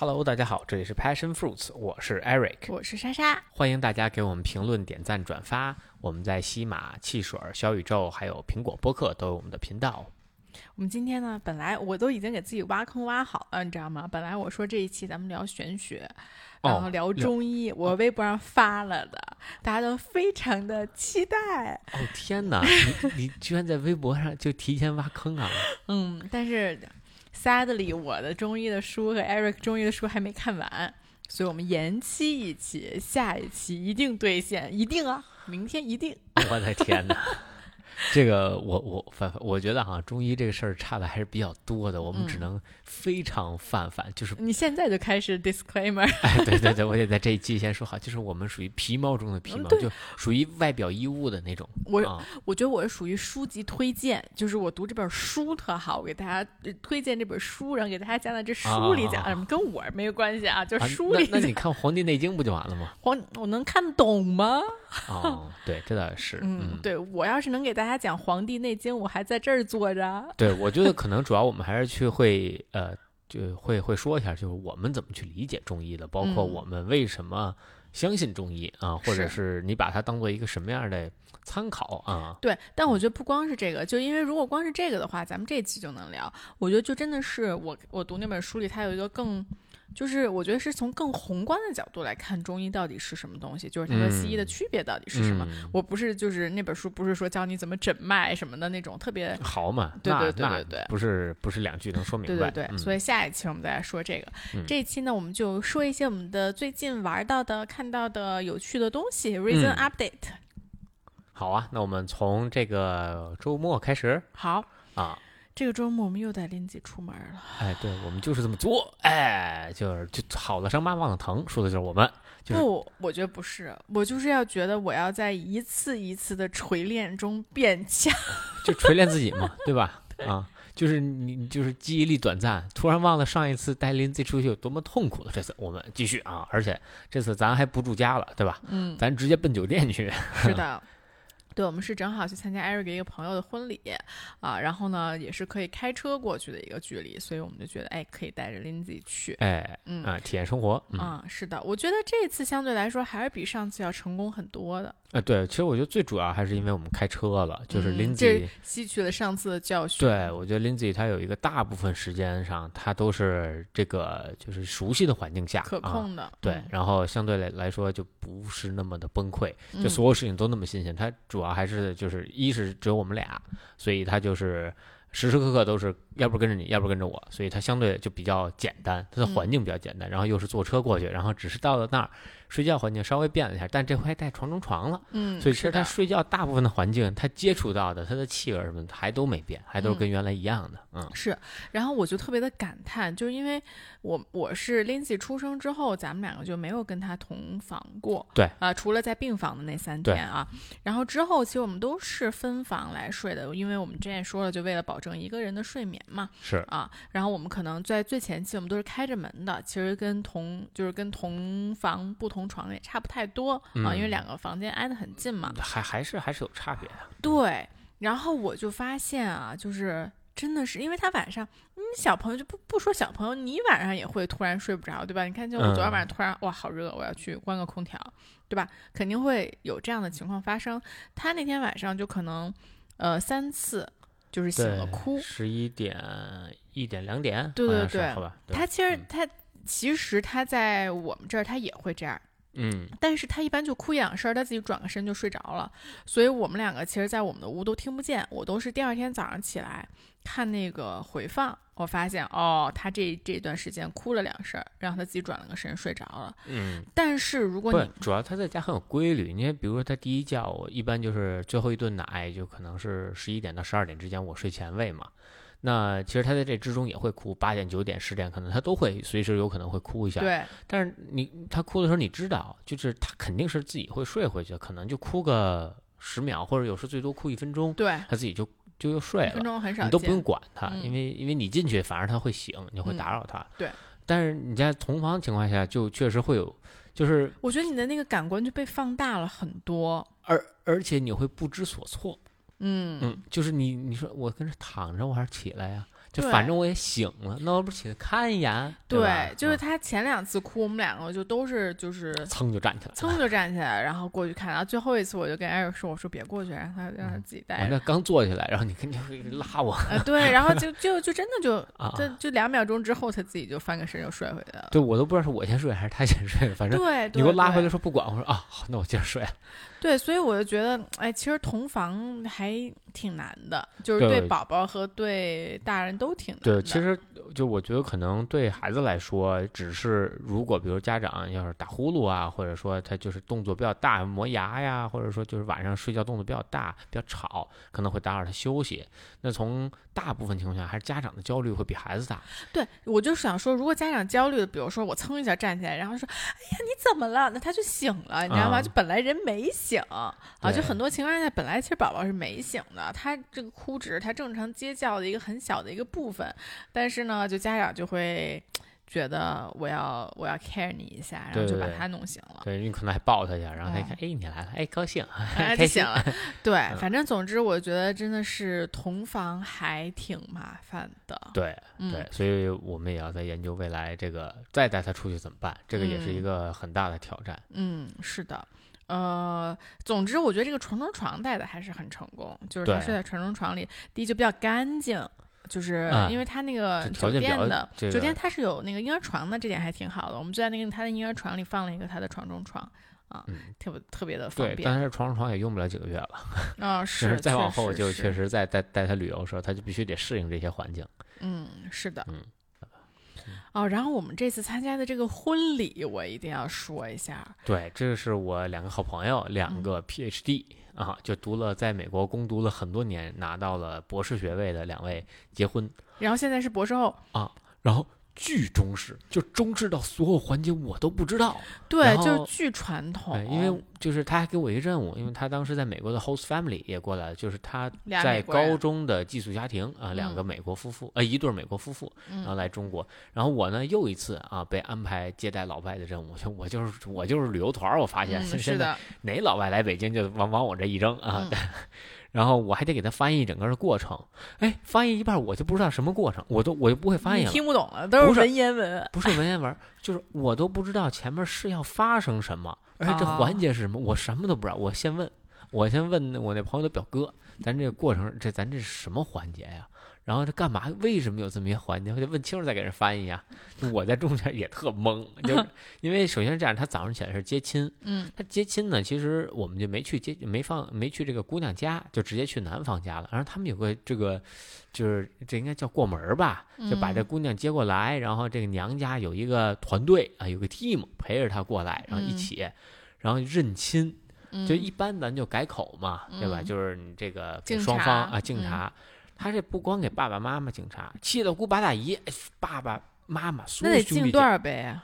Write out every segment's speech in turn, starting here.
Hello，大家好，这里是 Passion Fruits，我是 Eric，我是莎莎。欢迎大家给我们评论、点赞、转发。我们在西马、汽水、小宇宙还有苹果播客都有我们的频道。我们今天呢，本来我都已经给自己挖坑挖好了，你知道吗？本来我说这一期咱们聊玄学，然后聊中医，我微博上发了的，大家都非常的期待。哦天哪，你你居然在微博上就提前挖坑啊？嗯，但是 sadly 我的中医的书和 Eric 中医的书还没看完，所以我们延期一期，下一期一定兑现，一定啊，明天一定。我的天哪！这个我我反我觉得哈，中医这个事儿差的还是比较多的，我们只能非常泛泛，就是你现在就开始 disclaimer，哎，对对对，我得在这一期先说好，就是我们属于皮毛中的皮毛，就属于外表衣物的那种。我我觉得我是属于书籍推荐，就是我读这本书特好，我给大家推荐这本书，然后给大家讲讲这书里讲什么，跟我没有关系啊，就是书里。那你看《黄帝内经》不就完了吗？黄我能看懂吗？哦，对，这倒是。嗯，对我要是能给大家讲《黄帝内经》，我还在这儿坐着。对，我觉得可能主要我们还是去会呃，就会会说一下，就是我们怎么去理解中医的，包括我们为什么相信中医啊，或者是你把它当做一个什么样的参考啊？对，但我觉得不光是这个，就因为如果光是这个的话，咱们这期就能聊。我觉得就真的是我我读那本书里，它有一个更。就是我觉得是从更宏观的角度来看中医到底是什么东西，就是它和西医的区别到底是什么。我不是就是那本书不是说教你怎么诊脉什么的那种特别好嘛？对对对对对，不是不是两句能说明白。对对对，所以下一期我们再来说这个。这一期呢，我们就说一些我们的最近玩到的、看到的有趣的东西。Reason update。好啊，那我们从这个周末开始。好啊。这个周末我们又带林姐出门了。哎，对，我们就是这么做。哎，就是就好了伤疤忘了疼，说的就是我们。不，我觉得不是，我就是要觉得我要在一次一次的锤炼中变强，就锤炼自己嘛，对吧？啊，就是你就是记忆力短暂，突然忘了上一次带林子出去有多么痛苦了。这次我们继续啊，而且这次咱还不住家了，对吧？嗯，咱直接奔酒店去。是的。对，我们是正好去参加艾瑞克一个朋友的婚礼，啊，然后呢，也是可以开车过去的一个距离，所以我们就觉得，哎，可以带着 Lindsay 去，哎，嗯啊，体验生活，啊，是的，我觉得这次相对来说还是比上次要成功很多的。呃，对，其实我觉得最主要还是因为我们开车了，就是 Lindsay 吸取了上次的教训。对，我觉得 Lindsay 他有一个大部分时间上，他都是这个就是熟悉的环境下可控的，对，然后相对来来说就不是那么的崩溃，就所有事情都那么新鲜。他主要还是就是一是只有我们俩，所以他就是时时刻刻都是要不跟着你，要不跟着我，所以它相对就比较简单，它的环境比较简单，然后又是坐车过去，然后只是到了那儿。睡觉环境稍微变了一下，但这回带床中床了，嗯，所以其实他睡觉大部分的环境，他接触到的他的气味什么的还都没变，还都是跟原来一样的，嗯，是。然后我就特别的感叹，就是因为我我是 Lindsay 出生之后，咱们两个就没有跟他同房过，对。啊，除了在病房的那三天啊，然后之后其实我们都是分房来睡的，因为我们之前说了，就为了保证一个人的睡眠嘛，是啊，然后我们可能在最前期我们都是开着门的，其实跟同就是跟同房不同。床也差不太多啊，因为两个房间挨得很近嘛，还还是还是有差别的。对，然后我就发现啊，就是真的是，因为他晚上，你，小朋友就不不说小朋友，你晚上也会突然睡不着，对吧？你看，就我昨天晚上突然哇，好热，我要去关个空调，对吧？肯定会有这样的情况发生。他那天晚上就可能呃三次就是醒了哭，十一点、一点、两点，对对对，好吧。他其实他其实他在我们这儿他也会这样。嗯，但是他一般就哭一两声，他自己转个身就睡着了，所以我们两个其实，在我们的屋都听不见。我都是第二天早上起来看那个回放，我发现哦，他这这段时间哭了两声，然后他自己转了个身睡着了。嗯，但是如果你主要他在家很有规律，你看，比如说他第一觉，我一般就是最后一顿奶，就可能是十一点到十二点之间，我睡前喂嘛。那其实他在这之中也会哭，八点、九点、十点，可能他都会随时有可能会哭一下。对。但是你他哭的时候，你知道，就是他肯定是自己会睡回去，可能就哭个十秒，或者有时最多哭一分钟。对。他自己就就又睡了。分钟很少。你都不用管他，因为因为你进去反而他会醒，你会打扰他。对。但是你在同房情况下，就确实会有，就是我觉得你的那个感官就被放大了很多，而而且你会不知所措。嗯嗯，就是你你说我跟这躺着，我还是起来呀？就反正我也醒了，那我不起来看一眼？吧对，就是嗯他前两次哭，我们两个就都是就是噌就站起来了。噌就站起来，然后过去看。然后最后一次，我就跟艾瑞说：“我说别过去，让他让他自己我那带着。刚坐起来，然后你肯定会 拉我呃，对，然后就 就就真的就啊！就就两秒钟之后，他自己就翻个身又睡回来了。对我都不知道是我先睡还是他先睡，反正对，你给我拉回来说不管，我说啊，好，那我接着睡。对，所以我就觉得，哎，其实同房还挺难的，就是对对宝宝和对大人都挺难对，的。其实就我觉得可能对孩子来说，只是如果比如家长要是打呼噜啊，或者说他就是动作比较大，磨牙呀，或者说就是晚上睡觉动作比较大、比较吵，可能会打扰他休息。那从大部分情况下，还是家长的焦虑会比孩子大。对我就是想说，如果家长焦虑的，比如说我蹭一下站起来，然后说：“哎呀，你怎么了？”那他就醒了，你知道吗？啊就本来人没醒啊，就很多情况下，本来其实宝宝是没醒的，他这个哭只是他正常接觉的一个很小的一个部分，但是呢，就家长就会觉得我要我要 care 你一下，然后就把他弄醒了。对你可能还抱他一下，然后他一看，哦哎，你来了，哎，高兴，哎，开心就醒了。对，嗯反正总之，我觉得真的是同房还挺麻烦的。对嗯对，所以我们也要在研究未来这个再带他出去怎么办，这个也是一嗯个很大的挑战。嗯，是的，呃，总之我觉得这个床中床带的还是很成功，就是他睡在床中床里，第一就比较干净。就是啊因为他那个酒店的这个酒店它是有那个婴儿床的，这点还挺好的。我们就在那个他的婴儿床里放了一个他的床中床啊，嗯特别特别的方对，便。但是床中床也用不了几个月了。啊，就是再往后就确实在带带他旅游的时候，他就必须得适应这些环境。嗯，是的，嗯哦，然后我们这次参加的这个婚礼，我一定要说一下，对，这个是我两个好朋友，两嗯。个 PhD、啊，就读了在美国攻读了很多年，拿到了博士学位的两位结婚，然后现在是博士后。啊，然后巨中式，就中式到所有环节我都不知道。对，就是巨传统对，，因为就是他还给我一个任务，因为他当时在美国的 host family 也过来了，就是他在高中的寄宿家庭啊，两个嗯美国夫妇，呃，一对美国夫妇，然后嗯来中国，然后我呢又一次啊被安排接待老外的任务，就我就是我就是旅游团，我发现、嗯，是的，哪老外来北京就往往我这一扔啊，嗯 然后我还得给他翻译整个的过程，哎，翻译一半我就不知道什么过程，我都我就不会翻译了，听不懂了，都不是是文言文。不是文言文，就是我都不知道前面是要发生什么，而且这哦环节是什么，我什么都不知道。我先问，我先问我那朋友的表哥，咱这个过程，这咱这是什么环节呀？然后这干嘛？为什么有这么一个环节？我得问清楚再给人翻译啊。我在中间也特懵，就是 因为首先是这样，他早上起来是接亲，嗯他接亲呢，其实我们就没去接，没放，没去这个姑娘家，就直接去男方家了。然后他们有个这个，就是这应该叫过门吧，就把这嗯姑娘接过来，然后这个娘家有一个团队啊，有个 team 陪着她过来，然后一嗯起，然后认亲。嗯，就一般咱就改口嘛，对吧？嗯就是你这个给双方啊敬嗯茶，他这不光给爸爸妈妈敬茶，七大姑八大姨、哎爸爸妈妈所那得有兄弟姐敬多少杯啊？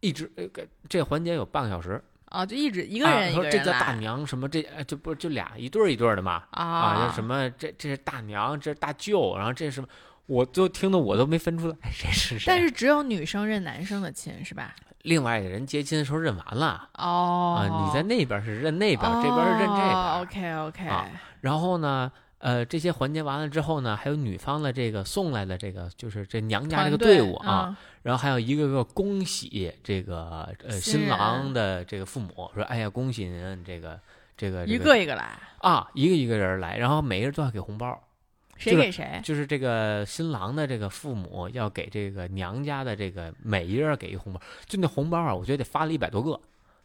一直呃给这环节有半个小时。啊，就一直一个啊人一个人说这叫大娘什么这呃就不就俩一对儿一对儿的嘛啊，啊叫什么这这是大娘，这是大舅，然后这是什么，我都听的我都没分出来谁是谁。但是只有女生认男生的亲是吧？另外一个人接亲的时候认完了哦，啊，你在那边是认那边，这边是认这边。OK OK，啊然后呢，呃，这些环节完了之后呢，还有女方的这个送来的这个就是这娘家这个队伍啊，，然后还有一个个恭喜这个呃新新郎的这个父母说，哎呀，恭喜您这个这个一这个一个来，啊，一个一个人来，然后每个人都要给红包。就是谁给谁？就是这个新郎的这个父母要给这个娘家的这个每一人给一红包，就那红包啊，我觉得得发了一百多个，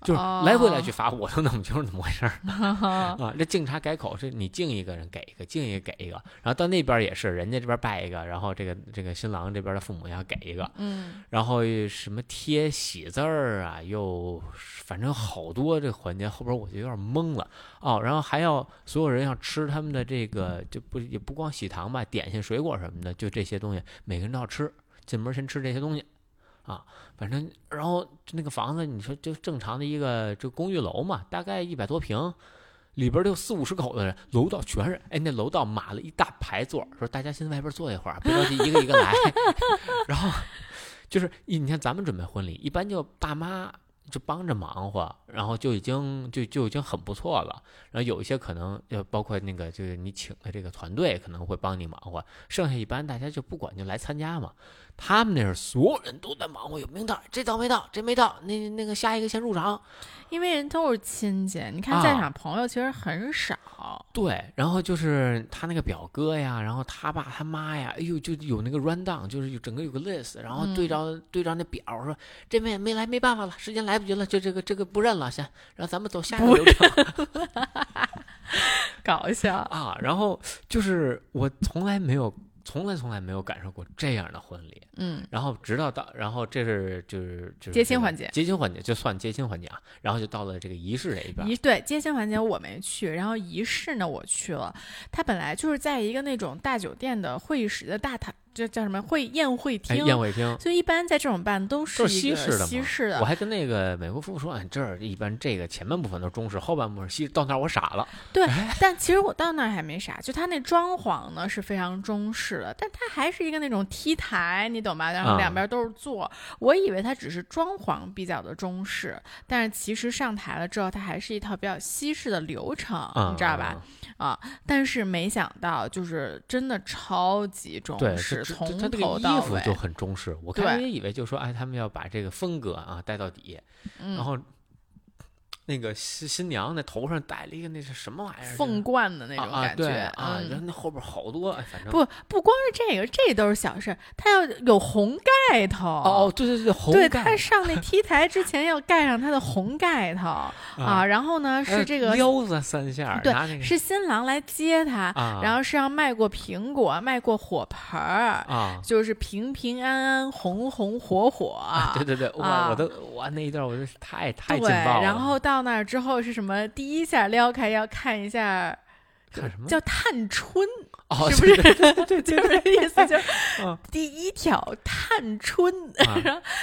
就是来回来去罚，我都弄不清楚怎么回事儿 啊。这敬茶改口是你敬一个人给一个，敬一个给一个，然后到那边也是，人家这边拜一个，然后这个这个新郎这边的父母要给一个，嗯，然后什么贴喜字儿啊，又反正好多这个环节，后边我就有点懵了哦。然后还要所有人要吃他们的这个，就不也不光喜糖吧，点心、水果什么的，就这些东西，每个人都要吃。进门先吃这些东西，啊，反正然后那个房子，你说就正常的一个这公寓楼嘛，大概一百多平。里边儿就四五十口的人，楼道全是，哎，那楼道码了一大排座，说大家先在外边坐一会儿，别着急，一个一个来。然后就是一，你看咱们准备婚礼，一般就爸妈就帮着忙活，然后就已经就就已经很不错了。然后有一些可能呃，包括那个就是你请的这个团队可能会帮你忙活，剩下一般大家就不管就来参加嘛。他们那是所有人都在忙活，有名单，这到没到，这没到，那那个下一个先入场。因为人都是亲戚，你看在场朋友其实很少。对，然后就是他那个表哥呀，然后他爸他妈呀，哎呦，就有那个 run down，就是有整个有个 list，然后对照对照那表，说这没没来没办法了，时间来不及了，就这个这个不认了，先让咱们走下一个流程。搞笑啊！然后就是我从来没有。从来从来没有感受过这样的婚礼，嗯，然后直到到，然后这是就是就是接亲环节，接亲环节就算接亲环节啊，然后就到了这个仪式这一边。仪对接亲环节我没去，然后仪式呢我去了，他本来就是在一个那种大酒店的会议室的大堂。这叫什么会宴会厅？宴会厅。所以一般在这种办都是西式的。西式的。我还跟那个美国夫妇说，哎，这儿一般这个前半部分都是中式，后半部分西。到那儿我傻了。对，但其实我到那儿还没傻，就他那装潢呢是非常中式的，但它还是一个那种 T 台，你懂吧？然后两边都是座。我以为它只是装潢比较的中式，但是其实上台了之后，它还是一套比较西式的流程，你知道吧？啊！但是没想到，就是真的超级中式，从头到尾。衣服就很中式，我开始也以为就说，哎，他们要把这个风格啊带到底，然后。那个新新娘那头上戴了一个那是什么玩意儿？凤冠的那种感觉啊，然后那后边好多，反正不不光是这个，这都是小事，它要有红盖头。哦，对对对，红盖。对他上那 T 台之前要盖上他的红盖头 啊，然后呢是这个撩子三下，对，是新郎来接他，然后是要迈过苹果，迈过火盆儿啊，就是平平安安，红红火火。对对对，哇，我都哇那一段我是太太劲爆了。然后到。到那儿之后是什么？第一下撩开要看一下，看什么叫探春？哦，是不是？对，就是意思就是第一条探春，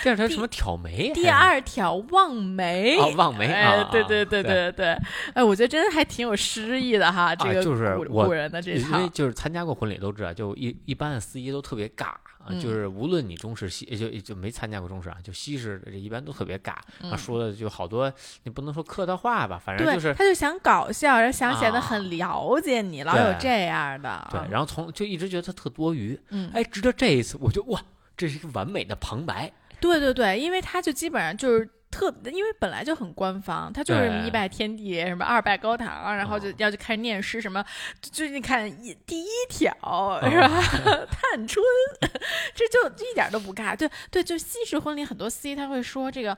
第二条什么挑眉？第二条望梅。哦，望梅哎！对对对对对，哎，我觉得真的还挺有诗意的哈。这个就是古人的这套，因为就是参加过婚礼都知道，就一一般的司仪都特别尬。啊，就是无论你中式西，就就没参加过中式啊，就西式的这一般都特别尬，他说的就好多，你不能说客套话吧，反正就是他就想搞笑，然后想显得很了解你，老有这样的。对，然后从就一直觉得他特多余，嗯，哎，直到这一次，我就哇，这是一个完美的旁白。对对对，因为他就基本上就是。特，因为本来就很官方，他就是一拜天地，什么二拜高堂，然后就要就开始念诗，什么，就你看一第一条是吧？探春，这就一点都不尬。对对，就西式婚礼很多司仪他会说这个，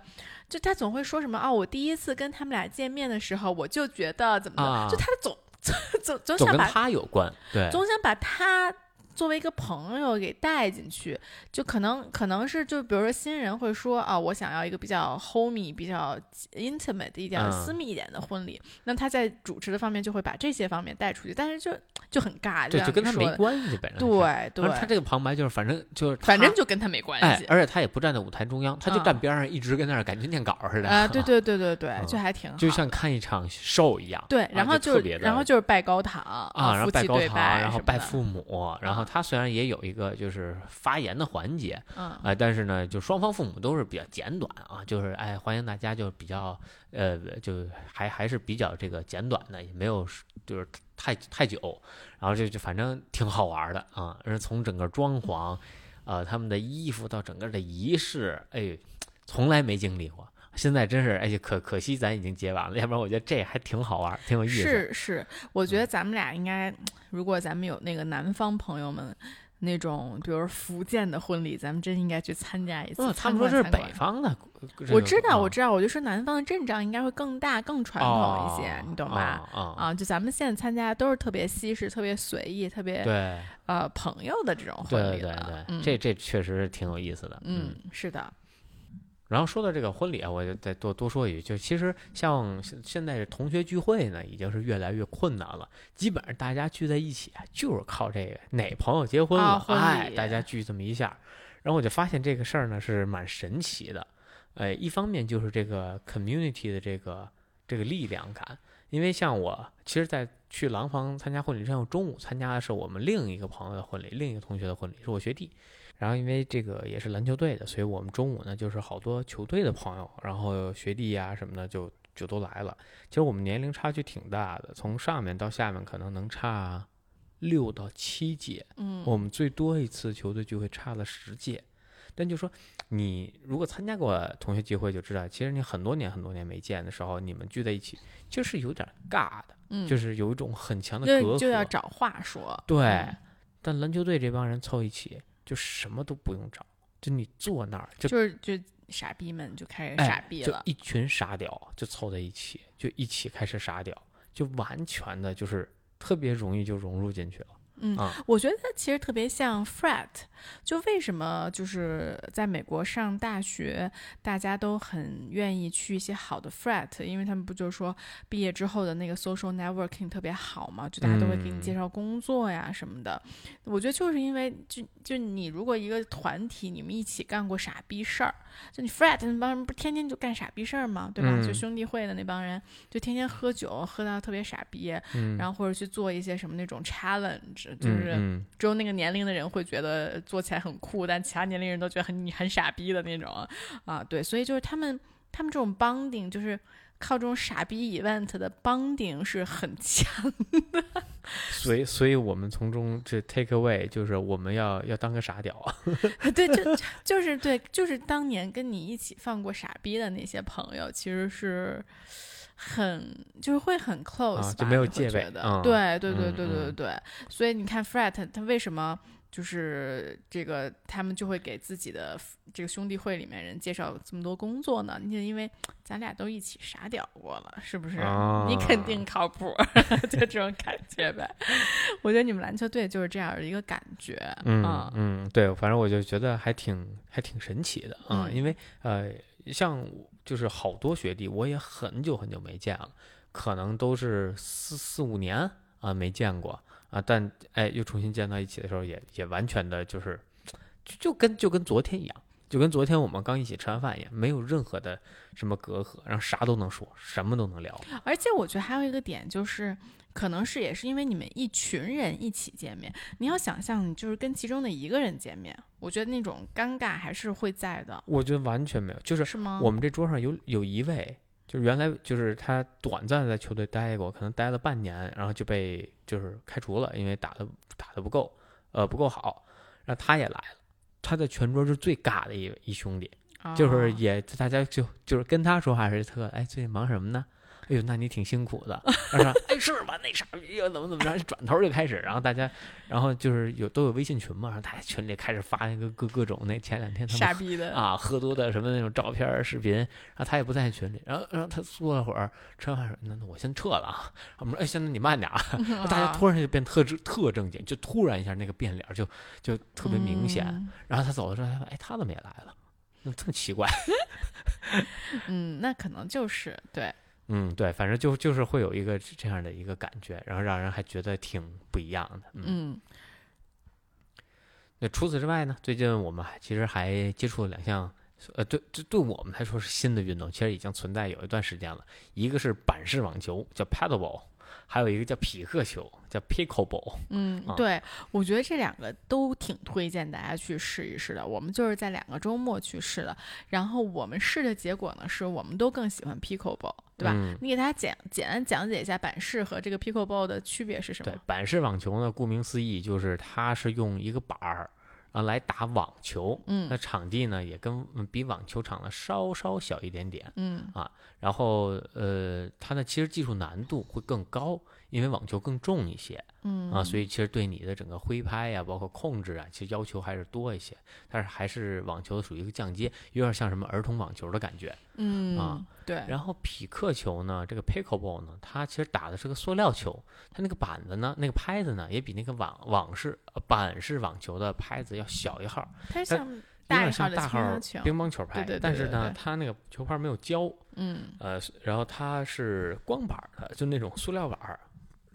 就他总会说什么啊？我第一次跟他们俩见面的时候，我就觉得怎么的，就他总 总总想把他有关，对，总想把他。作为一个朋友给带进去，就可能可能是就比如说新人会说啊，我想要一个比较 homey、比较 intimate 一点、私密一点的婚礼，那他在主持的方面就会把这些方面带出去，但是就就很尬，对，就跟他没关系，本身对对。他这个旁白就是反正就是反正就跟他没关系，而且他也不站在舞台中央，他就站边上一直跟那儿感觉念稿似的啊，对 对对对对，就还挺好，就像看一场 show 一样。对，然后就然后就是拜高堂啊，然后拜高堂，然后拜父母，然后他虽然也有。一个就是发言的环节，嗯，啊，但是呢，就双方父母都是比较简短啊，就是哎，欢迎大家，就比较呃，就还还是比较这个简短的，也没有就是太太久，然后就就反正挺好玩的啊，而从整个装潢，呃，他们的衣服到整个的仪式，哎，从来没经历过。现在真是哎，可可惜咱已经结完了，要不然我觉得这还挺好玩，挺有意思。是是，我觉得咱们俩应该，如果咱们有那个南方朋友们。那种，比如福建的婚礼，咱们真应该去参加一次。他们说这是北方的，我知道，我知道，我就说南方的阵仗应该会更大、更传统一些，你懂吧？啊，就咱们现在参加都是特别西式、特别随意、特别对呃朋友的这种婚礼。对对对，这这确实挺有意思的。嗯，是的。然后说到这个婚礼啊，我就再多多说一句，就其实像现在同学聚会呢，已经是越来越困难了。基本上大家聚在一起啊，就是靠这个哪朋友结婚了，哎，大家聚这么一下。然后我就发现这个事儿呢是蛮神奇的，哎，一方面就是这个 community 的这个这个力量感，因为像我，其实，在去廊坊参加婚礼之前，我中午参加的是我们另一个朋友的婚礼，另一个同学的婚礼，是我学弟。然后因为这个也是篮球队的，所以我们中午呢就是好多球队的朋友，然后学弟呀、什么的就就都来了。其实我们年龄差距挺大的，从上面到下面可能能差六到七届。嗯，我们最多一次球队聚会差了十届。但就说你如果参加过同学聚会，就知道其实你很多年很多年没见的时候，你们聚在一起就是有点尬的，嗯，就是有一种很强的隔阂。就就要找话说。对，嗯但篮球队这帮人凑一起，就什么都不用找，就你坐那儿就就是就傻逼们就开始哎傻逼了。就一群傻屌就凑在一起，就一起开始傻屌，就完全的就是特别容易就融入进去了。嗯啊，我觉得它其实特别像 frat，就为什么就是在美国上大学，大家都很愿意去一些好的 frat，因为他们不就说毕业之后的那个 social networking 特别好嘛，就大家都会给你介嗯绍工作呀什么的。我觉得就是因为就就你如果一个团体你们一起干过傻逼事儿，就你 frat 那帮人不天天就干傻逼事儿吗？对吧？就嗯兄弟会的那帮人就天天喝酒，喝到特别傻逼，嗯，然后或者去做一些什么那种 challenge，就嗯是嗯只有那个年龄的人会觉得做起来很酷，但其他年龄人都觉得很你很傻逼的那种啊。对，所以就是他们他们这种 bonding 就是靠这种傻逼 event 的 bonding 是很强的。所以所以我们从中这 take away 就是我们要要当个傻屌啊。对，就就是对，就是当年跟你一起放过傻逼的那些朋友，其实是。很就是会很 close 就没有戒备觉得嗯对对对嗯对对嗯对，所以你看 frat 他为什么就是这个他们就会给自己的这个兄弟会里面人介绍这么多工作呢？就因为咱俩都一起傻屌过了，是不是？你肯定啊靠谱，就这种感觉呗。我觉得你们篮球队就是这样的一个感觉，嗯啊嗯，对，反正我就觉得还挺还挺神奇的啊，嗯因为呃，像就是好多学弟，我也很久很久没见了，可能都是四四五年啊没见过啊，但哎又重新见到一起的时候也，也完全的就是就就跟就跟昨天一样。就跟昨天我们刚一起吃完饭一样，没有任何的什么隔阂，然后啥都能说，什么都能聊。而且我觉得还有一个点就是，可能是也是因为你们一群人一起见面，你要想象你就是跟其中的一个人见面，我觉得那种尴尬还是会在的，我觉得完全没有，就是是吗？我们这桌上有有一位，就是原来就是他短暂在球队待过，可能待了半年，然后就被就是开除了，因为打的打的不够，呃不够好，然后他也来了，他在全桌是最尬的一一兄弟，就是哦也大家就就是跟他说话是特哎最近忙什么呢？哎呦，那你挺辛苦的。他说哎是吧？那傻逼又怎么怎么着？转头就开始，然后大家，然后就是有都有微信群嘛，然后大家群里开始发那个各各种那前两天他们傻逼的，啊，喝多的什么那种照片、视频，然后他也不在群里，然后然后他坐了会儿，吃完饭说：“那那我先撤了啊。”我们说：“哎，现在你慢点啊。”大家突然就变特正特正经，就突然一下那个变脸就就特别明显。嗯然后他走的时候，他说：“哎，他怎么也来了？那这么奇怪。嗯，那可能就是对，”嗯，对，反正就就是会有一个这样的一个感觉，然后让人还觉得挺不一样的。嗯，嗯那除此之外呢，最近我们还其实还接触了两项。呃，对，这对我们来说是新的运动，其实已经存在有一段时间了。一个是板式网球，叫 paddleball，还有一个叫匹克球，叫 pickleball。啊，嗯对，我觉得这两个都挺推荐大家去试一试的。我们就是在两个周末去试的，然后我们试的结果呢，是我们都更喜欢 pickleball，对吧？嗯你给大家简简单讲解一下板式和这个 pickleball 的区别是什么对？，板式网球呢，顾名思义就是它是用一个板儿啊来打网球。嗯那场地呢也跟嗯比网球场呢稍稍小一点点。嗯啊然后呃，它呢其实技术难度会更高，因为网球更重一些。嗯啊，所以其实对你的整个挥拍呀、包括控制啊，其实要求还是多一些。但是还是网球属于一个降阶，有点像什么儿童网球的感觉。嗯啊对，然后匹克球呢，这个 pickleball 呢，它其实打的是个塑料球，它那个板子呢，那个拍子呢，也比那个网网式呃板式网球的拍子要小一号，它它像有大一号点像的大号乒乓球，拍。但是呢，它那个球拍没有胶，嗯呃，然后它是光板儿的，就那种塑料板儿。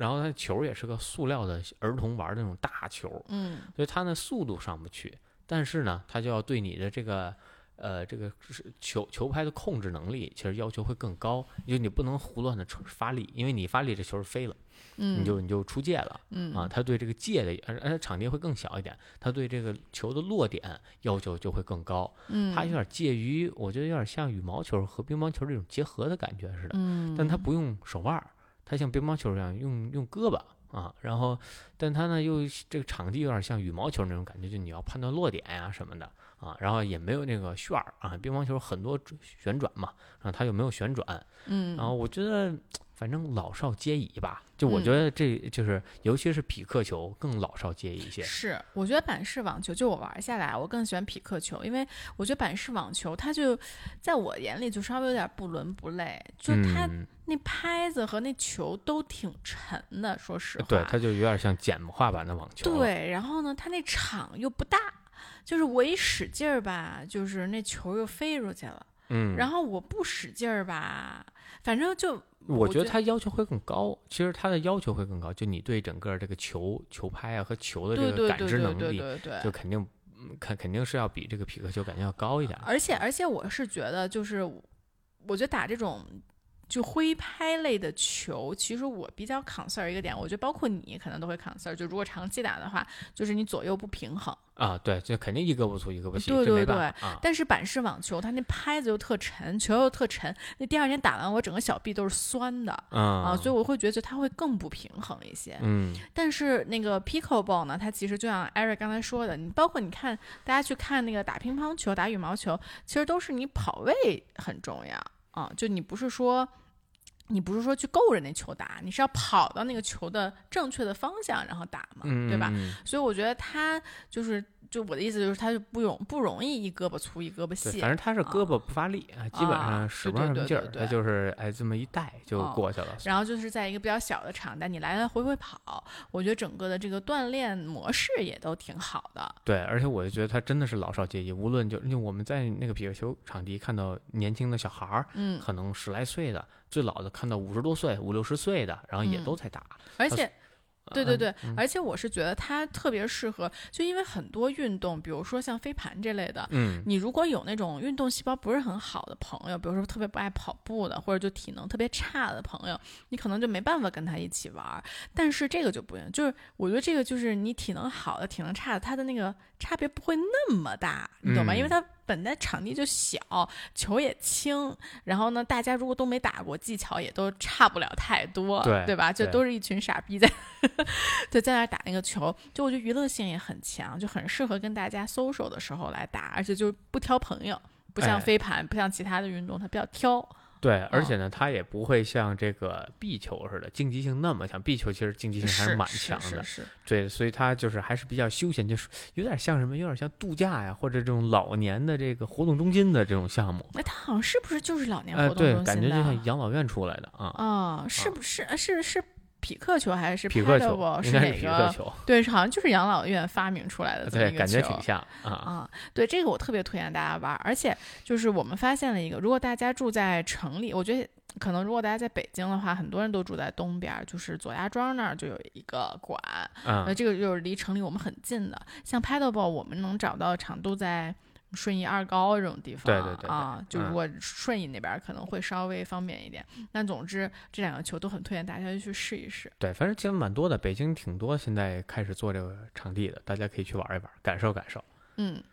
然后它球也是个塑料的儿童玩的那种大球，嗯所以它呢速度上不去，但是呢，它就要对你的这个呃，这个是球球拍的控制能力其实要求会更高，就你不能胡乱的发力，因为你发力这球是飞了，嗯，你就你就出界了。嗯啊，他对这个界的，而而且场地会更小一点，他对这个球的落点要求就会更高。嗯，它有点介于，我觉得有点像羽毛球和乒乓球这种结合的感觉似的。嗯，但它不用手腕儿，它像乒乓球一样用用胳膊啊。然后，但它呢又这个场地有点像羽毛球那种感觉，就你要判断落点呀、什么的啊。然后也没有那个旋儿啊，乒乓球很多旋转嘛，然后它又没有旋转。嗯，然后我觉得反正老少皆宜吧。就我嗯觉得这就是，尤其是匹克球更老少皆宜一些。是，我觉得板式网球就我玩下来，我更喜欢匹克球，因为我觉得板式网球它就在我眼里就稍微有点不伦不类，就它嗯，那拍子和那球都挺沉的，说实话。对，它就有点像简化版的网球。，对，然后呢，它那场又不大，就是我一使劲儿吧，就是那球又飞出去了。嗯，然后我不使劲儿吧，反正就我觉得觉得它要求会更高，其实他的要求会更高，就你对整个这个球球拍啊和球的这个感知能力，就肯定嗯肯肯定是要比这个匹克球感觉要高一点。而且而且我是觉得，就是我觉得打这种就挥拍类的球，其实我比较 concern 一个点，我觉得包括你可能都会 concern，就如果长期打的话，就是你左右不平衡。啊，对，这肯定一个不粗一个不细，对对这没办法啊。但是板式网球，它那拍子又特沉，球又特沉，那第二天打完我整个小臂都是酸的。嗯啊，所以我会觉得它会更不平衡一些。嗯，但是那个 pickleball 呢，它其实就像 Eric 刚才说的，你包括你看大家去看那个打乒乓球、打羽毛球，其实都是你跑位很重要啊，就你不是说。你不是说去够着那球打，你是要跑到那个球的正确的方向，然后打嘛，嗯对吧？嗯所以我觉得他就是，就我的意思就是，他就不容不容易一胳膊粗一胳膊，细反，正他是胳膊不发力啊，基本啊上使不上什么劲儿，他就是哎这么一带就哦过去了。然后就是在一个比较小的场，但你来来回回跑，我觉得整个的这个锻炼模式也都挺好的。对，而且我就觉得他真的是老少皆宜，无论就就我们在那个皮克球场地看到年轻的小孩儿，嗯，可能十来岁的，最老的看到五十多岁、五六十岁的，然后也嗯都在打。它而且对对嗯对，而且我是觉得它特别适合，就因为很多运动，比如说像飞盘这类的，嗯，你如果有那种运动细胞不是很好的朋友，比如说特别不爱跑步的，或者就体能特别差的朋友，你可能就没办法跟他一起玩儿。但是这个就不一样，就是我觉得这个就是你体能好的、体能差的，它的那个差别不会那么大，你懂吗？嗯因为它本来场地就小，球也轻，然后呢，大家如果都没打过，技巧也都差不了太多，对吧？就都是一群傻逼在 对在那儿打那个球，就我觉得娱乐性也很强，就很适合跟大家 social 的时候来打，而且就不挑朋友，不像哎飞盘，不像其他的运动，它比较挑。对，而嗯且呢，它也不会像这个壁球似的竞技性那么强。壁球其实竞技性还是蛮强的，对，所以它就是还是比较休闲，就是有点像什么，有点像度假呀，或者这种老年的这个活动中心的这种项目。那，它好像是不是就是老年呃，活动对，中心的？感觉就像养老院出来的啊。啊，是不是？呃是是匹克球还是匹克球是哪个？匹克球，对，好像就是养老院发明出来的这么对，一个感觉球挺像啊。啊，对这个我特别推荐大家玩儿，而且就是我们发现了一个，如果大家住在城里，我觉得可能如果大家在北京的话，很多人都住在东边儿，就是左家庄那儿就有一个馆，那，嗯，这个就是离城里我们很近的。像 paddleball，我们能找到的场都在顺义二高这种地方，对对对对啊，就嗯如果顺义那边儿可能会稍微方便一点。但总之这两个球都很推荐大家去试一试。对，反正节目蛮多的，北京挺多，现在开始做这个场地的，大家可以去玩一玩，感受感受。嗯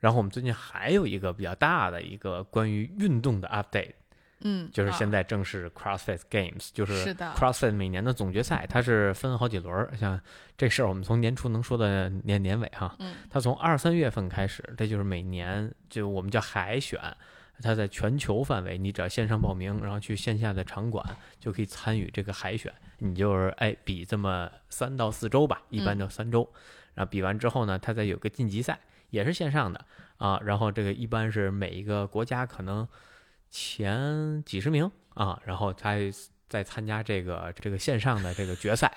然后我们最近还有一个比较大的一个关于运动的 update，嗯，就是啊现在正是 CrossFit Games，就是 CrossFit 每年的总决赛，它是分好几轮儿。像这事儿，我们从年初能说的年年尾哈。嗯它从二三月份开始，这就是每年就我们叫海选，它在全球范围，你只要线上报名，然后去线下的场馆就可以参与这个海选。你就是哎比这么三到四周吧，一般就三周。然后比完之后呢，它再有个晋级赛，也是线上的啊。然后这个一般是每一个国家可能前几十名啊，然后他再参加这个这个线上的这个决赛。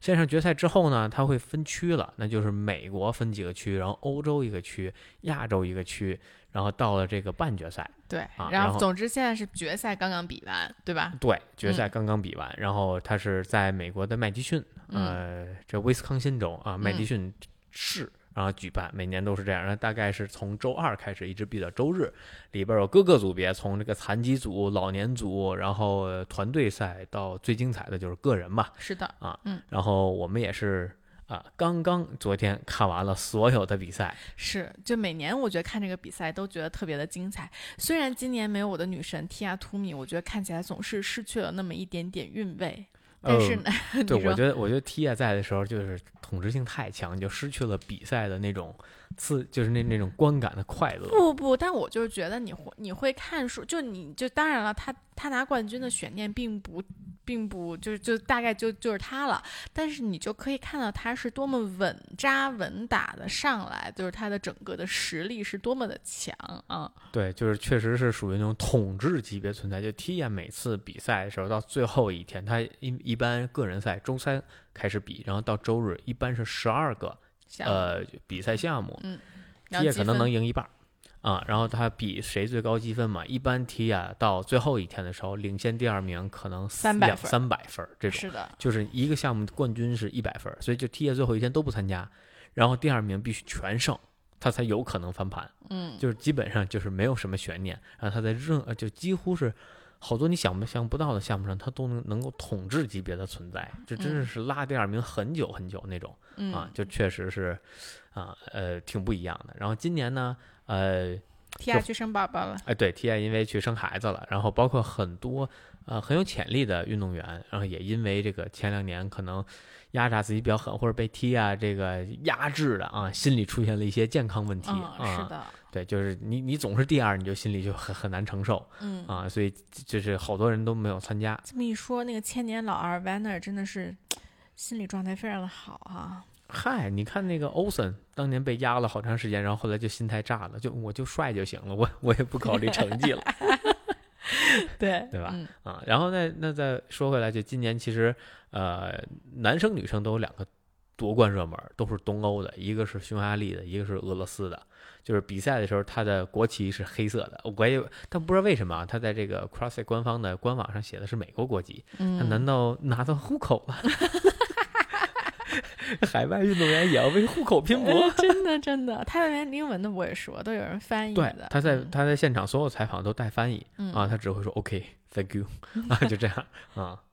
线上决赛之后呢，它会分区了，那就是美国分几个区，然后欧洲一个区，亚洲一个区，然后到了这个半决赛。对，啊然后总之现在是决赛刚刚比完，对吧？对，决嗯赛刚刚比完，然后它是在美国的麦迪逊，嗯呃，这威斯康辛州啊，麦迪逊市然后举办，每年都是这样。然后大概是从周二开始，一直比到周日，里边有各个组别，从这个残疾组、老年组，然后团队赛到最精彩的就是个人嘛。是的啊，嗯，然后我们也是啊，刚刚昨天看完了所有的比赛，是，就每年我觉得看这个比赛都觉得特别的精彩。虽然今年没有我的女神 Tia Tumi，我觉得看起来总是失去了那么一点点韵味。但是呢，对，我觉得我觉得 Tia 在的时候就是统治性太强，就失去了比赛的那种刺，就是那那种观感的快乐。不不，但我就是觉得你会你会看书，就你就当然了，他他拿冠军的悬念并不并不就是就大概就就是他了，但是你就可以看到他是多么稳扎稳打的上来，就是他的整个的实力是多么的强啊！对，就是确实是属于那种统治级别存在。就 Tia 每次比赛的时候，到最后一天，他一一般个人赛周三开始比，然后到周日一般是十二个像呃比赛项目嗯然后，Tia 可能能赢一半儿。啊，然后他比谁最高积分嘛？一般 Tia 到最后一天的时候，领先第二名可能300两分三百分这种。是的，就是一个项目冠军是一百分，所以就 Tia 最后一天都不参加，然后第二名必须全胜，他才有可能翻盘。嗯，就是基本上就是没有什么悬念，然后他在任呃就几乎是好多你想不想不到的项目上，他都能能够统治级别的存在，这真的是拉第二名很久很久那种嗯啊，就确实是啊呃挺不一样的。然后今年呢，呃，T I 去生宝宝了，哎对 T I 因为去生孩子了，然后包括很多呃很有潜力的运动员，然后也因为这个前两年可能压榨自己比较狠，或者被 T 啊这个压制的啊，心里出现了一些健康问题。是的，对，就是你你总是第二，你就心里就很很难承受嗯。啊，所以就是好多人都没有参加。这么一说，那个千年老二 Vanner 真的是心理状态非常的好啊。嗨，你看那个欧森当年被压了好长时间，然后后来就心态炸了，就我就帅就行了，我我也不考虑成绩了 对对吧嗯啊。然后再那再说回来，就今年其实呃男生女生都有两个夺冠热门，都是东欧的，一个是匈牙利的，一个是俄罗斯的。就是比赛的时候，他的国旗是黑色的，我也但不知道为什么啊，他在这个 CrossFit 官方的官网上写的是美国国籍，他嗯，难道拿到户口了？海外运动员也要为户口拼搏。呃真的真的，他连英文都不会说，都有人翻译对的。，他在嗯他在现场所有采访都带翻译嗯啊，他只会说 OK，Thank you 啊，就这样啊。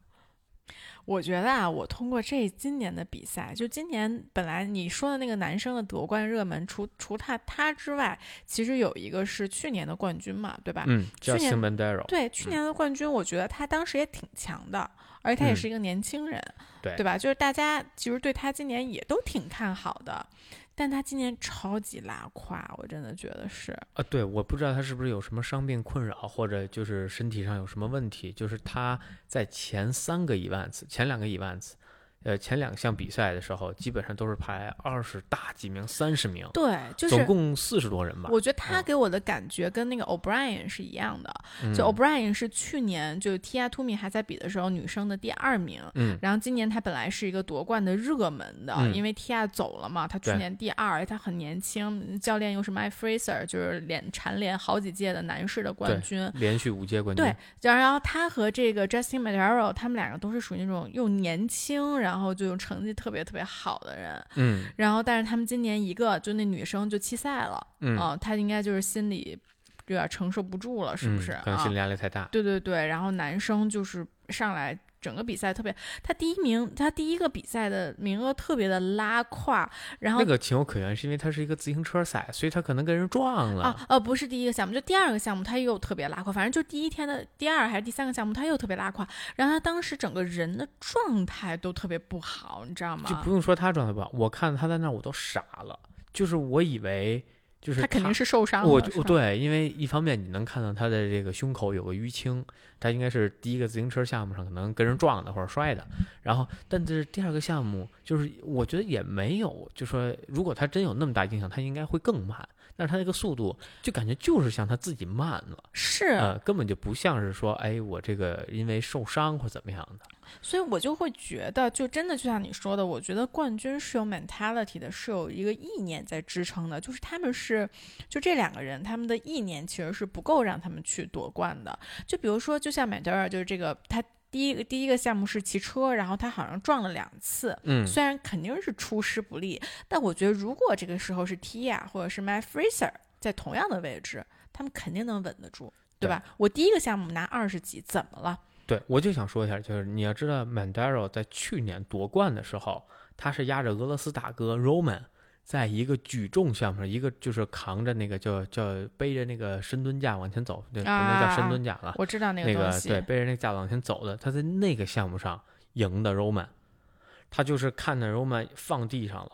我觉得啊，我通过这今年的比赛，就今年本来你说的那个男生的夺冠热门，除除他他之外，其实有一个是去年的冠军嘛，对吧？嗯，叫去年 Simondero，对，去年的冠军，我觉得他当时也挺强的，而且他也嗯是一个年轻人，对对吧？就是大家其实对他今年也都挺看好的，但他今年超级拉胯，我真的觉得是，啊，对，我不知道他是不是有什么伤病困扰，或者就是身体上有什么问题。就是他在前三个 events，前两个 events，呃，前两项比赛的时候，基本上都是排二十大几名、三十名，对，就是总共四十多人吧。我觉得他嗯给我的感觉跟那个 O'Brien 是一样的，就嗯 O'Brien 是去年就 Tia Tumi 还在比的时候女生的第二名，嗯，然后今年他本来是一个夺冠的热门的，嗯因为 Tia 走了嘛，他去年第二，他很年轻，教练又是 Mike Fraser，就是连蝉联好几届的男士的冠军。连续五届冠军。对，然后他和这个 Justin Madero，他们两个都是属于那种又年轻，然后就成绩特别特别好的人。嗯然后，但是他们今年一个就那女生就弃赛了，嗯，啊，她应该就是心里有点承受不住了，是不嗯是？啊可能心理压力太大。对对对，然后男生就是上来整个比赛特别，他第一名，他第一个比赛的名额特别的拉胯，然后那个情有可原，是因为他是一个自行车赛，所以他可能跟人撞了。啊呃不是第一个项目，就第二个项目他又特别拉胯，反正就第一天的第二还是第三个项目他又特别拉胯，然后他当时整个人的状态都特别不好，你知道吗？就不用说他状态不好，我看他在那儿我都傻了，就是我以为就是他肯定是受伤了，对，因为一方面你能看到他的这个胸口有个淤青，他应该是第一个自行车项目上可能跟人撞的或者摔的，然后但是第二个项目就是我觉得也没有，就说如果他真有那么大影响，他应该会更慢，但是他那个速度就感觉就是像他自己慢了，是，呃，根本就不像是说哎我这个因为受伤或怎么样的，所以我就会觉得，就真的就像你说的，我觉得冠军是有 mentality 的，是有一个意念在支撑的，就是他们是，就这两个人，他们的意念其实是不够让他们去夺冠的。就比如说，就像 m a d e r a 就是这个他。第一个第一个项目是骑车，然后他好像撞了两次，嗯虽然肯定是出师不利，但我觉得如果这个时候是 Tia 或者是 My Fraser 在同样的位置，他们肯定能稳得住，对吧？我第一个项目拿二十几，怎么了？对，我就想说一下，就是你要知道 Mandaro 在去年夺冠的时候，他是压着俄罗斯大哥 Roman，在一个举重项目上，一个就是扛着那个叫叫背着那个深蹲架往前走，对，不能叫深蹲架了，我知道那那个东西，对背着那个架子往前走的，他在那个项目上赢的 Roman，他就是看着 Roman 放地上了，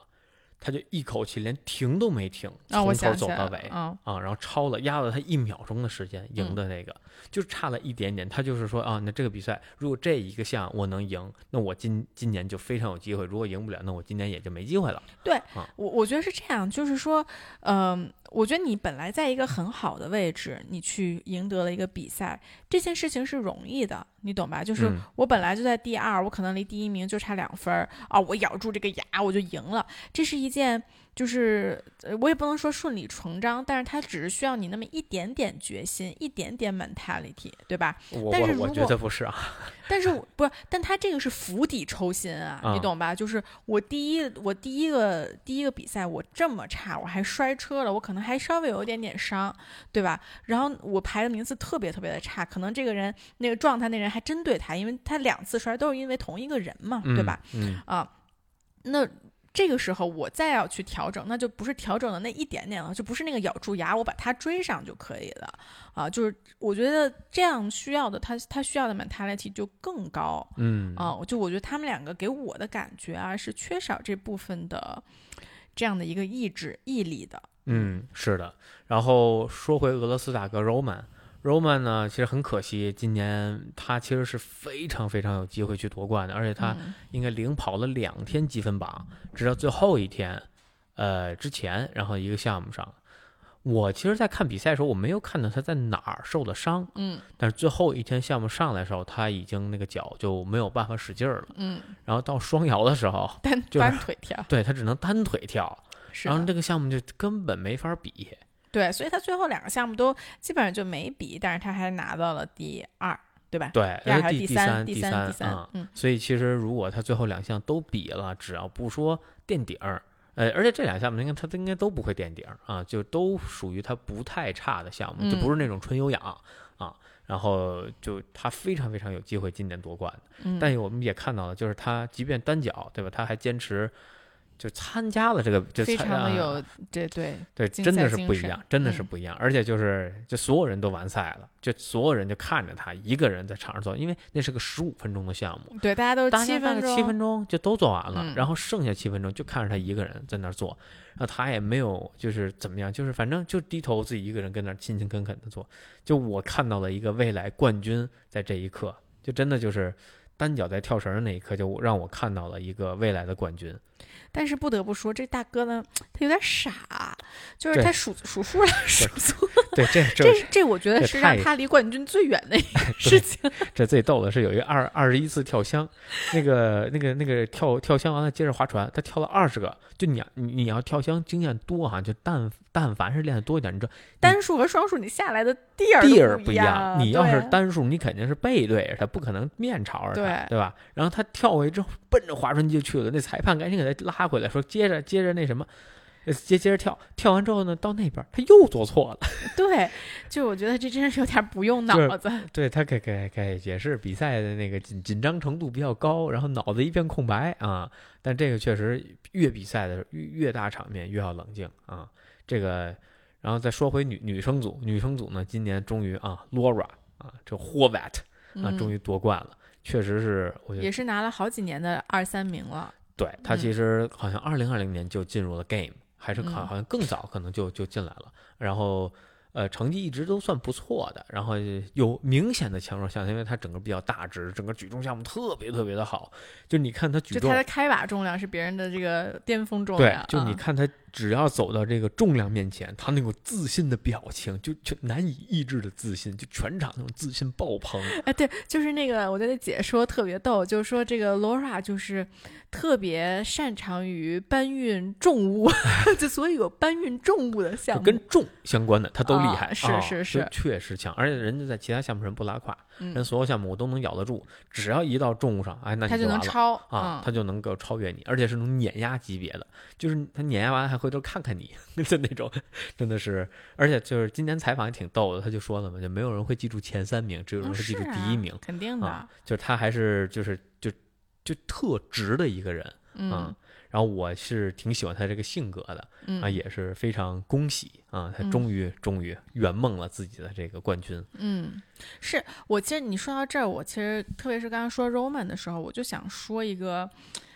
他就一口气连停都没停，从头走到尾。嗯，啊，然后超了，压了他一秒钟的时间赢的那个，就差了一点点。他就是说啊，那这个比赛如果这一个项我能赢，那我今今年就非常有机会；如果赢不了，那我今年也就没机会了。对我我觉得是这样，就是说，嗯、我觉得你本来在一个很好的位置，你去赢得了一个比赛，这件事情是容易的，你懂吧？就是嗯我本来就在第二，我可能离第一名就差两分儿啊，我咬住这个牙我就赢了，这是一件就是呃我也不能说顺理成章，但是它只是需要你那么一点点决心，一点点 mentality，对吧？我但是如我我觉果得不是啊，但是我不是，但他这个是釜底抽薪啊，啊你懂吧？就是我第一，我第一个第一个比赛我这么差，我还摔车了，我可能还稍微有一点点伤，对吧？然后我排的名次特别特别的差，可能这个人那个撞他那人还针对他，因为他两次摔都是因为同一个人嘛，对吧？嗯？啊，那这个时候我再要去调整，那就不是调整的那一点点了，就不是那个咬住牙我把它追上就可以了啊。就是我觉得这样需要的他他需要的 mentality 就更高嗯啊。就我觉得他们两个给我的感觉啊是缺少这部分的这样的一个意志毅力的。嗯，是的。然后说回俄罗斯大哥 Roman。Roman 呢，其实很可惜，今年他其实是非常非常有机会去夺冠的，而且他嗯。应该领跑了两天积分榜，直到最后一天，呃之前，然后一个项目上，我其实，在看比赛的时候，我没有看到他在哪儿受的伤，嗯。但是最后一天项目上来的时候，他已经那个脚就没有办法使劲儿了，嗯，然后到双摇的时候，单就是单腿跳。对他只能单腿跳，是然后这个项目就根本没法比，对，所以他最后两个项目都基本上就没比，但是他还拿到了第二，对吧？对，第二呃第还是三？三，第三，第三啊，嗯所以其实如果他最后两项都比了，只要不说垫底儿，呃，而且这两项目应该他应该都不会垫底儿啊，就都属于他不太差的项目，就不是那种纯有氧啊。然后就他非常非常有机会今年夺冠的，嗯，但我们也看到了，就是他即便单脚，对吧？他还坚持就参加了这个，就非常的有这对对，真的是不一样，真的是嗯不一样。而且就是，就所有人都完赛了，就所有人就看着他一个人在场上做，因为那是个十五分钟的项目，对，大家都七分钟，七分钟就都做完了，嗯然后剩下七分钟就看着他一个人在那儿做，然后他也没有就是怎么样，就是反正就低头自己一个人跟那儿勤勤恳恳的做。就我看到了一个未来冠军，在这一刻，就真的就是单脚在跳绳的那一刻，就让我看到了一个未来的冠军。但是不得不说，这大哥呢，他有点傻，就是他数数数了数错了，对，这 这这这我觉得是让他离冠军最远的一 个事情。这最逗的是有一个二二十一次跳箱，那个那个那个跳跳箱完了接着划船，他跳了二十个。就你你你要跳箱经验多哈、就但但凡是练的多一点，你知道单数和双数你下来的地儿地儿不一样，你要是单数，你肯定是背对着他，不可能面朝着他，对对吧？然后他跳回去之后，奔着划船机就去了，那裁判赶紧给他拉回来，说接着接着那什么。呃接接着跳，跳完之后呢，到那边他又做错了。对，就我觉得这真是有点不用脑子。对他给给给也是比赛的那个紧紧张程度比较高，然后脑子一片空白啊。但这个确实越比赛的越越大场面越要冷静啊。这个，然后再说回女女生组，女生组呢今年终于啊，Laura 啊，这 Horvat 啊，终于于夺冠了，确实是我觉得嗯也是拿了好几年的二三名了。对他嗯其实好像二零二零年就进入了 Game，还是嗯好好像更早可能就就进来了，然后。呃，成绩一直都算不错的，然后有明显的强弱项，因为他整个比较大只，整个举重项目特别特别的好。就你看他举重就他，的开把重量是别人的这个巅峰重量对量，，就你嗯看他只要走到这个重量面前，他那种自信的表情，就就难以抑制的自信，就全场那种自信爆棚。哎，对，就是那个我觉得解说特别逗，就是说这个 Laura 就是特别擅长于搬运重物，就所以有搬运重物的项目，跟重相关的他都厉害，是是是，确实强。而且人家在其他项目上不拉胯，人所有项目我都能咬得住，只要一到重物上，哎，那他就能超啊，他就能够超越你，而且是那种碾压级别的，就是他碾压完还回头看看你，就那种，真的是。而且就是今年采访也挺逗的，他就说了嘛，就没有人会记住前三名，只有人会记住第一名，肯定的。就是他还是就是就就特直的一个人，嗯。然后我是挺喜欢他这个性格的，啊，也是非常恭喜啊，他终于终于圆梦了自己的这个冠军。嗯，是我其实你说到这儿，我其实特别是刚刚说 Roman 的时候，我就想说一个。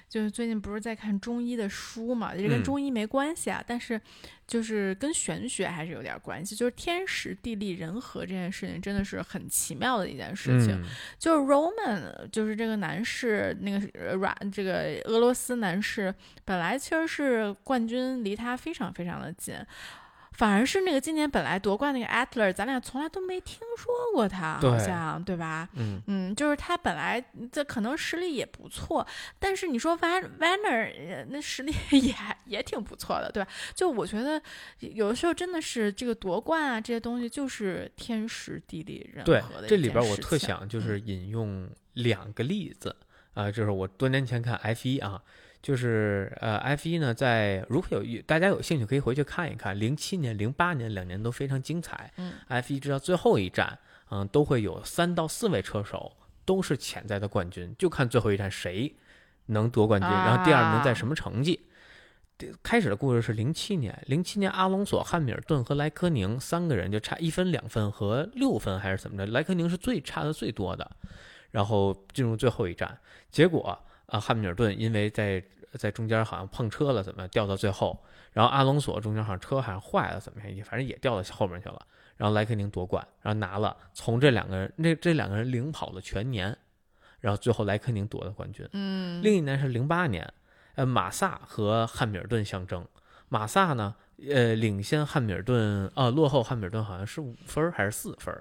就是最近不是在看中医的书嘛，这跟中医没关系啊，但是就是跟玄学还是有点关系。就是天时地利人和这件事情真的是很奇妙的一件事情。就是 Roman，就是这个男士，那个软这个俄罗斯男士，本来其实是冠军离他非常非常的近。反而是那个今年本来夺冠那个 Atler，咱俩从来都没听说过他，好像对吧？嗯嗯，就是他本来这可能实力也不错，但是你说 Van Vaner 那实力 也也挺不错的，对吧？就我觉得有的时候真的是这个夺冠啊这些东西就是天时地利人和的。这里边我特想就是引用两个例子啊，就是我多年前看 F 一啊。就是呃，F 一呢，在如果有大家有兴趣，可以回去看一看。零七年、零八年两年都非常精彩。嗯，F 一直到最后一站，嗯，都会有三到四位车手都是潜在的冠军，就看最后一站谁能夺冠军，然后第二名在什么成绩。开始的故事是零七年，零七年阿隆索、汉密尔顿和莱科宁三个人就差一分、两分和六分还是怎么着？莱科宁是最差的最多的，然后进入最后一站，结果。啊，汉密尔顿因为在在中间好像碰车了，怎么掉到最后？然后阿隆索中间好像车好像坏了，怎么样？反正也掉到后面去了。然后莱克宁夺冠，然后拿了从这两个人那这两个人领跑了全年，然后最后莱克宁夺了冠军。嗯，另一年是零八年，呃，马萨和汉密尔顿相争，马萨呢，呃，领先汉密尔顿，呃，落后汉密尔顿好像是五分还是四分？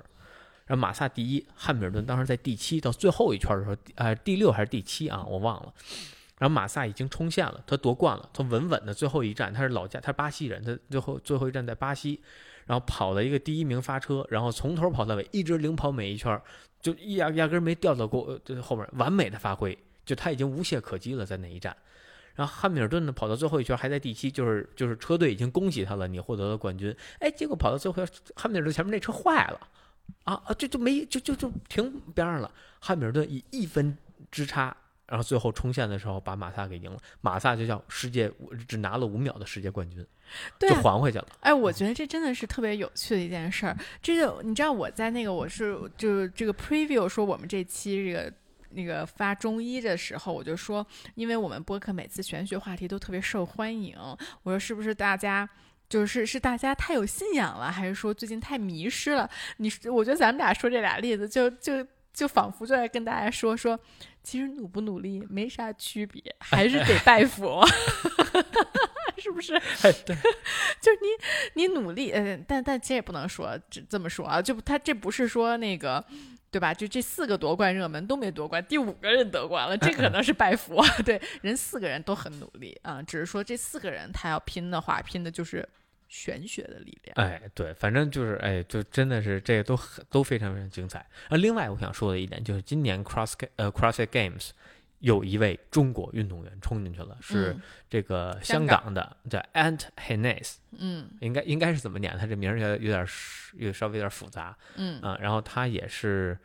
然后马萨第一，汉密尔顿当时在第七，到最后一圈的时候，呃，第六还是第七啊？我忘了。然后马萨已经冲线了，他夺冠了，他稳稳的最后一站，他是老家，他是巴西人，他最后最后一站在巴西，然后跑了一个第一名发车，然后从头跑到尾，一直领跑每一圈，就压压根没掉到过这后面，完美的发挥，就他已经无懈可击了在那一站。然后汉密尔顿呢跑到最后一圈还在第七，就是就是车队已经恭喜他了，你获得了冠军。哎，结果跑到最后，汉密尔顿前面那车坏了。啊啊！就就没就就就停边上了。汉密尔顿以一分之差，然后最后冲线的时候把马萨给赢了。马萨就叫世界只拿了五秒的世界冠军，就还回去了。哎，我觉得这真的是特别有趣的一件事儿。这就你知道我在那个我是就这个 preview 说我们这期这个那个发中医的时候，我就说，因为我们播客每次玄学话题都特别受欢迎，我说是不是大家？就是是大家太有信仰了，还是说最近太迷失了？你我觉得咱们俩说这俩例子，就就就仿佛就在跟大家说说，其实努不努力没啥区别，还是得拜佛，是不是？对，就是你你努力，呃，但但其实也不能说这这么说啊，就他这不是说那个。对吧？就这四个夺冠热门都没夺冠，第五个人夺冠了，这可能是拜佛。对，人四个人都很努力啊，只是说这四个人他要拼的话，拼的就是玄学的力量。哎，对，反正就是哎，就真的是这个都很都非常非常精彩。啊，另外我想说的一点就是，今年 Cross 呃 CrossFit Games 有一位中国运动员冲进去了，是这个香港的叫 Ant Haynes。嗯，应该应该是怎么念？他这名儿有有点有稍微有点复杂。嗯啊，然后他也是。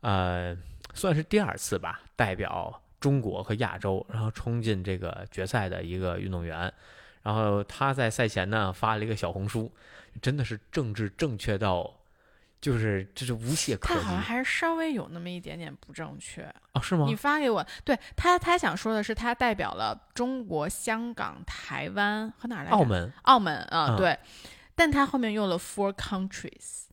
呃，算是第二次吧，代表中国和亚洲，然后冲进这个决赛的一个运动员。然后他在赛前呢发了一个小红书，真的是政治正确到，就是这是无懈可击。他好像还是稍微有那么一点点不正确哦？是吗？你发给我，对他他想说的是，他代表了中国、香港、台湾和哪来？澳门。澳门啊，对，但他后面用了 four countries。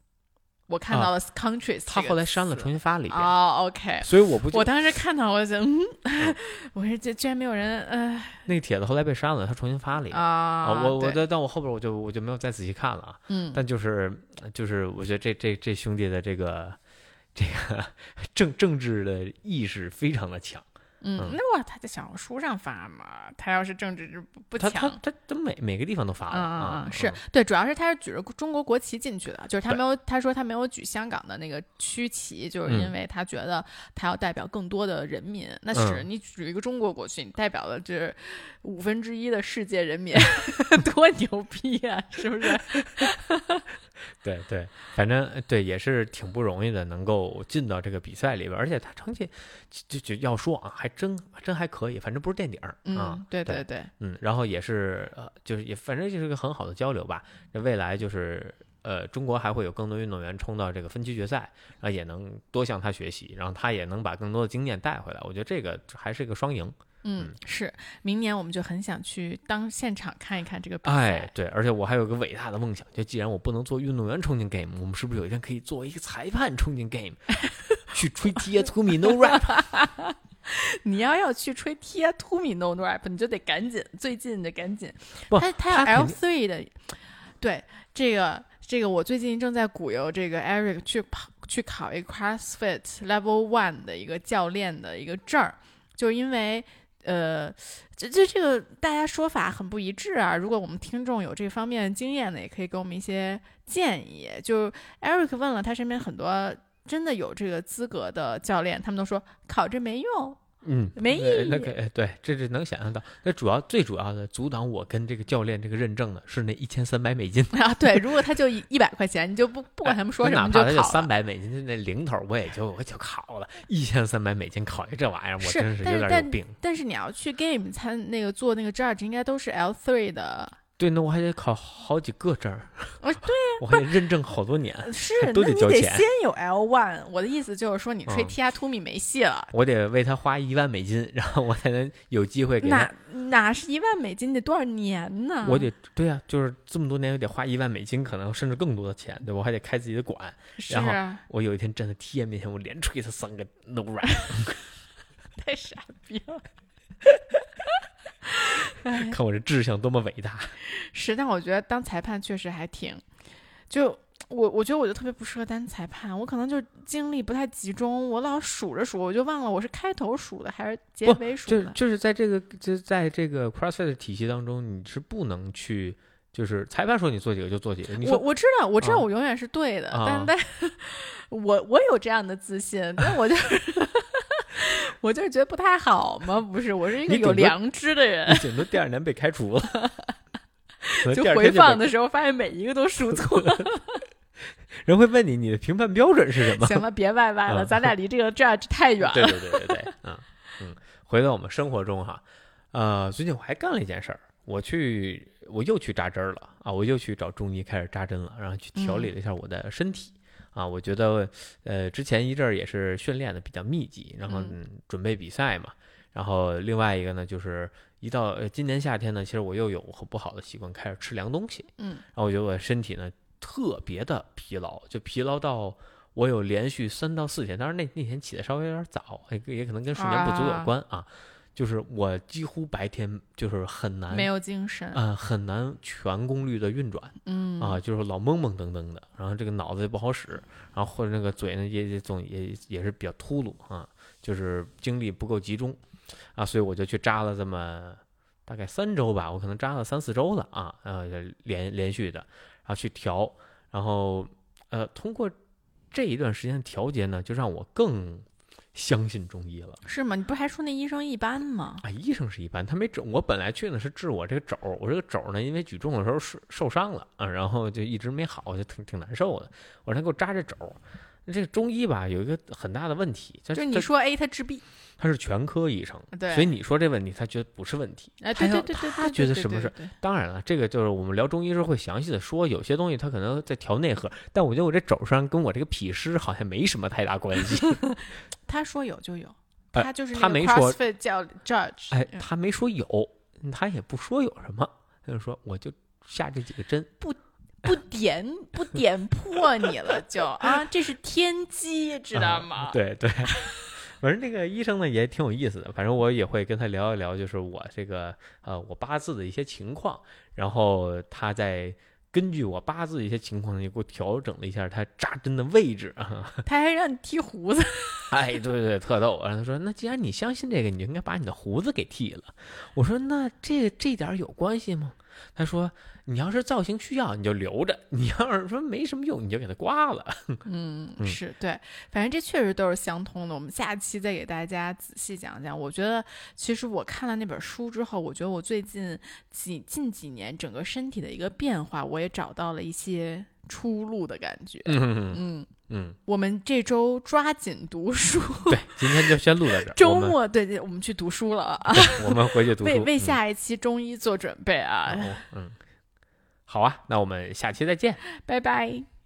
我看到了 countries，他后来删了，重新发了一遍。哦，OK。所以我不，我当时看到，我就嗯，我说这居然没有人，呃，那个帖子后来被删了，他重新发了一遍啊。我我但但我后边我就我就没有再仔细看了。嗯。但就是就是我觉得这这这兄弟的这个这个 政政治的意识非常的强。嗯，那我他在小红书上发嘛，他要是政治不不强，他他他每每个地方都发了啊，是。对，主要是他是举着中国国旗进去的，就是他没有他说他没有举香港的那个区旗，就是因为他觉得他要代表更多的人民。那是你举一个中国国旗，你代表的这五分之一的世界人民，多牛逼啊，是不是？对对，反正对也是挺不容易的，能够进到这个比赛里边，而且他成绩就就要说啊，还真真还可以，反正不是垫底儿啊。对对对，嗯，然后也是呃，就是也反正就是个很好的交流吧。那未来就是呃，中国还会有更多运动员冲到这个分区决赛，然后也能多向他学习，然后他也能把更多的经验带回来。我觉得这个还是一个双赢。嗯，是，明年我们就很想去当现场看一看这个比赛。哎，对，而且我还有个伟大的梦想，就既然我不能做运动员冲进 game，我们是不是有一天可以作为一个裁判冲进 game，去吹 Tia to me no rap？你要要去吹 Tia to me no rap，你就得赶紧，最近得赶紧。不，他他要 L three 的，对，这个这个我最近正在鼓游这个 Eric 去跑去考一个 CrossFit Level One 的一个教练的一个证儿，就因为。呃，这这这个大家说法很不一致啊。如果我们听众有这方面经验的，也可以给我们一些建议。就 Eric 问了他身边很多真的有这个资格的教练，他们都说考这没用。嗯，没意义。那个，对，这是能想象到。那主要最主要的阻挡我跟这个教练这个认证的是那一千三百美金啊。对，如果他就一一百块钱，你就不不管他们说什么就考三百美金那零头，我也就我就考了。一千三百美金考一这玩意儿，我真是有点有病。但是你要去 game 参那个做那个 judge，应该都是 L three 的。对，那我还得考好几个证儿。啊，对呀，我还得认证好多年，是，都得交钱。先有 L one，我的意思就是说，你吹 T R two 米没戏了。我得为他花一万美金，然后我才能有机会给他。哪哪是一万美金？得多少年呢？我得对呀，就是这么多年，我得花一万美金，可能甚至更多的钱，对我还得开自己的馆。然后我有一天站在 T 面前，我连吹他三个 no rap，太傻逼了。看我这志向多么伟大！是，但我觉得当裁判确实还挺……就我，我觉得我就特别不适合当裁判，我可能就精力不太集中，我老数着数，我就忘了我是开头数的还是结尾数的。就就是在这个就在这个 CrossFit 体系当中，你是不能去，就是裁判说你做几个就做几个。我我知道，我知道我永远是对的，但但 我我有这样的自信，但我就。我就是觉得不太好嘛，不是？我是一个有良知的人。顶多第二年被开除了，就回放的时候发现每一个都数 错了。人会问你，你的评判标准是什么？行了，别歪歪了，咱俩离这个 judge 太远了。对对对对对，嗯嗯。回到我们生活中哈，呃，最近我还干了一件事儿，我去，我又去扎针了啊，我又去找中医开始扎针了，然后去调理了一下我的身体。啊，我觉得，呃，之前一阵儿也是训练的比较密集，然后嗯准备比赛嘛。然后另外一个呢，就是一到今年夏天呢，其实我又有很不好的习惯，开始吃凉东西。嗯。然后我觉得我身体呢特别的疲劳，就疲劳到我有连续三到四天，当然那那天起的稍微有点早，也也可能跟睡眠不足有关啊。就是我几乎白天就是很难没有精神。啊，很难全功率的运转，嗯。啊，就是老懵懵登登的，然后这个脑子也不好使，然后或者那个嘴呢也也总也也是比较秃噜啊，就是精力不够集中。啊，所以我就去扎了这么大概三周吧，我可能扎了三四周了啊，呃连连续的，然后去调，然后呃通过这一段时间的调节呢，就让我更。相信中医了是吗？你不还说那医生一般吗？啊，医生是一般，他没治。我本来去呢是治我这个肘，我这个肘呢因为举重的时候受受伤了啊，然后就一直没好，就挺挺难受的。我说他给我扎这肘，这个中医吧有一个很大的问题，就是你说 A 他治 B，他是全科医生，对，所以你说这问题他觉得不是问题，哎，对对对对，他觉得什么是？当然了，这个就是我们聊中医时候会详细的说，有些东西他可能在调内核，但我觉得我这肘上跟我这个脾湿好像没什么太大关系。他说有就有。他就是他没说叫 judge，哎，他没说有，他也不说有什么，他就说我就下这几个针，不不点不点破你了，就啊，这是天机，知道吗？对对。反正那个医生呢也挺有意思的，反正我也会跟他聊一聊，就是我这个呃我八字的一些情况，然后他再根据我八字一些情况，也给我调整了一下他扎针的位置啊。他还让你剃胡子，哎，对对，特逗。然后他说：“那既然你相信这个，你就应该把你的胡子给剃了。”我说：“那这这点有关系吗？”他说：“你要是造型需要，你就留着；你要是说没什么用，你就给它刮了。”嗯，是对，反正这确实都是相通的。我们下期再给大家仔细讲讲。我觉得，其实我看了那本书之后，我觉得我最近几近几年整个身体的一个变化，我也找到了一些出路的感觉。嗯嗯嗯，我们这周抓紧读书。对，今天就先录到这儿。周末，对对，我们去读书了啊！我们回去读书，为为下一期中医做准备啊！嗯，好啊，那我们下期再见，拜拜。